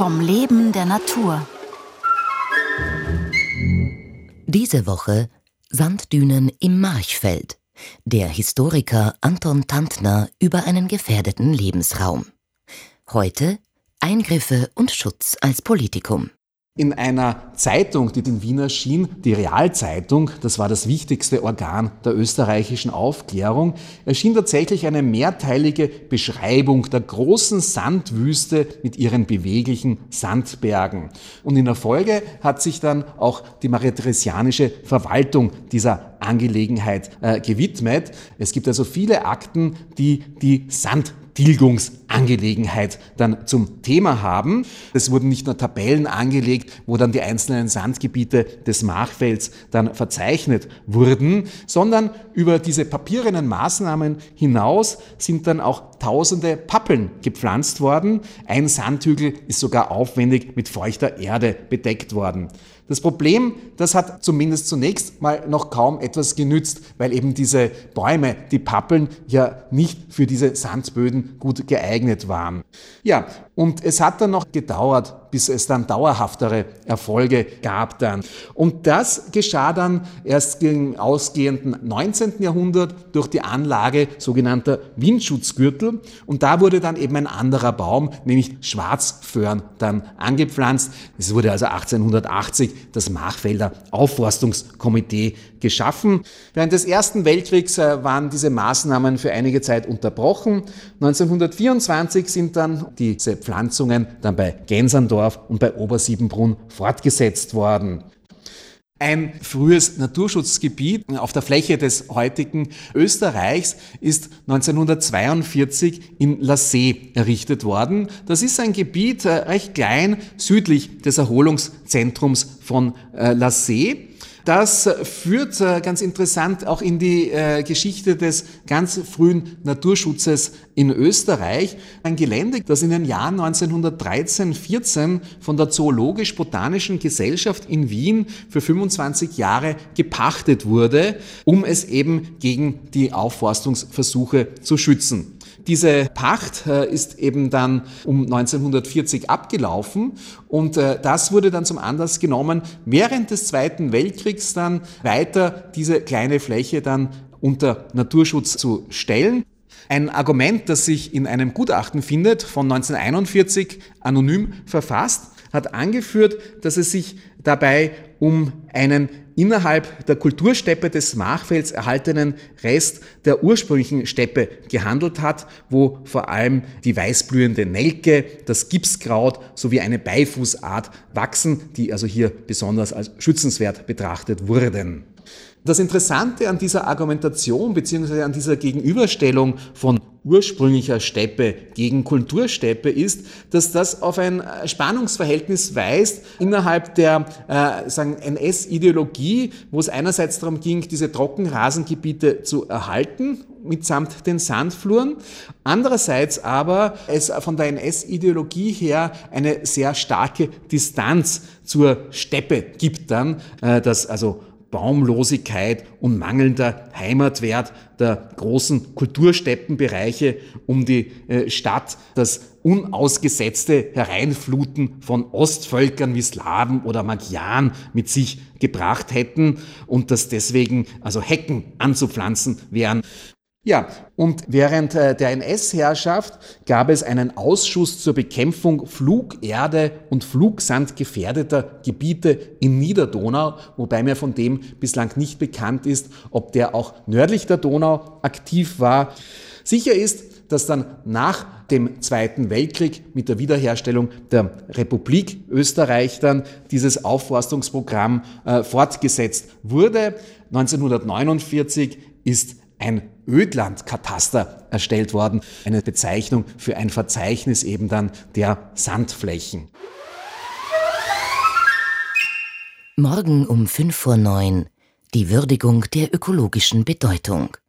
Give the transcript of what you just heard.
vom Leben der Natur. Diese Woche Sanddünen im Marchfeld. Der Historiker Anton Tantner über einen gefährdeten Lebensraum. Heute Eingriffe und Schutz als Politikum. In einer Zeitung, die den Wien erschien, die Realzeitung, das war das wichtigste Organ der österreichischen Aufklärung, erschien tatsächlich eine mehrteilige Beschreibung der großen Sandwüste mit ihren beweglichen Sandbergen. Und in der Folge hat sich dann auch die maritheresianische Verwaltung dieser Angelegenheit äh, gewidmet. Es gibt also viele Akten, die die Sand Tilgungsangelegenheit dann zum Thema haben. Es wurden nicht nur Tabellen angelegt, wo dann die einzelnen Sandgebiete des Machfelds dann verzeichnet wurden, sondern über diese papierenen Maßnahmen hinaus sind dann auch tausende Pappeln gepflanzt worden. Ein Sandhügel ist sogar aufwendig mit feuchter Erde bedeckt worden. Das Problem, das hat zumindest zunächst mal noch kaum etwas genützt, weil eben diese Bäume, die Pappeln, ja nicht für diese Sandböden gut geeignet waren. Ja, und es hat dann noch gedauert, bis es dann dauerhaftere Erfolge gab dann. Und das geschah dann erst im ausgehenden 19. Jahrhundert durch die Anlage sogenannter Windschutzgürtel. Und da wurde dann eben ein anderer Baum, nämlich Schwarzföhren, dann angepflanzt. Es wurde also 1880 das Machfelder Aufforstungskomitee geschaffen. Während des Ersten Weltkriegs äh, waren diese Maßnahmen für einige Zeit unterbrochen. 1924 sind dann diese Pflanzungen dann bei Gänserndorf und bei Obersiebenbrunn fortgesetzt worden. Ein frühes Naturschutzgebiet auf der Fläche des heutigen Österreichs ist 1942 in La See errichtet worden. Das ist ein Gebiet äh, recht klein südlich des Erholungszentrums von äh, La See. Das führt äh, ganz interessant auch in die äh, Geschichte des ganz frühen Naturschutzes in Österreich. Ein Gelände, das in den Jahren 1913-14 von der Zoologisch-Botanischen Gesellschaft in Wien für 25 Jahre gepachtet wurde, um es eben gegen die Aufforstungsversuche zu schützen. Diese Pacht äh, ist eben dann um 1940 abgelaufen und äh, das wurde dann zum Anlass genommen, während des Zweiten Weltkriegs dann weiter diese kleine Fläche dann unter Naturschutz zu stellen. Ein Argument, das sich in einem Gutachten findet, von 1941 anonym verfasst, hat angeführt, dass es sich dabei um einen innerhalb der Kultursteppe des Machfelds erhaltenen Rest der ursprünglichen Steppe gehandelt hat, wo vor allem die weißblühende Nelke, das Gipskraut sowie eine Beifußart wachsen, die also hier besonders als schützenswert betrachtet wurden. Das Interessante an dieser Argumentation bzw. an dieser Gegenüberstellung von ursprünglicher Steppe gegen Kultursteppe ist, dass das auf ein Spannungsverhältnis weist innerhalb der äh, NS-Ideologie, wo es einerseits darum ging, diese Trockenrasengebiete zu erhalten mitsamt den Sandfluren. Andererseits aber es von der NS-Ideologie her eine sehr starke Distanz zur Steppe gibt dann, äh, dass also Baumlosigkeit und mangelnder Heimatwert der großen Kultursteppenbereiche um die äh, Stadt, das unausgesetzte Hereinfluten von Ostvölkern wie Slawen oder Magyaren mit sich gebracht hätten und dass deswegen also Hecken anzupflanzen wären. Ja, und während äh, der NS-Herrschaft gab es einen Ausschuss zur Bekämpfung Flugerde und Flugsand gefährdeter Gebiete in Niederdonau, wobei mir von dem bislang nicht bekannt ist, ob der auch nördlich der Donau aktiv war. Sicher ist, dass dann nach dem Zweiten Weltkrieg mit der Wiederherstellung der Republik Österreich dann dieses Aufforstungsprogramm äh, fortgesetzt wurde. 1949 ist ein Ödlandkataster erstellt worden, eine Bezeichnung für ein Verzeichnis eben dann der Sandflächen. Morgen um 5 vor 9 die Würdigung der ökologischen Bedeutung.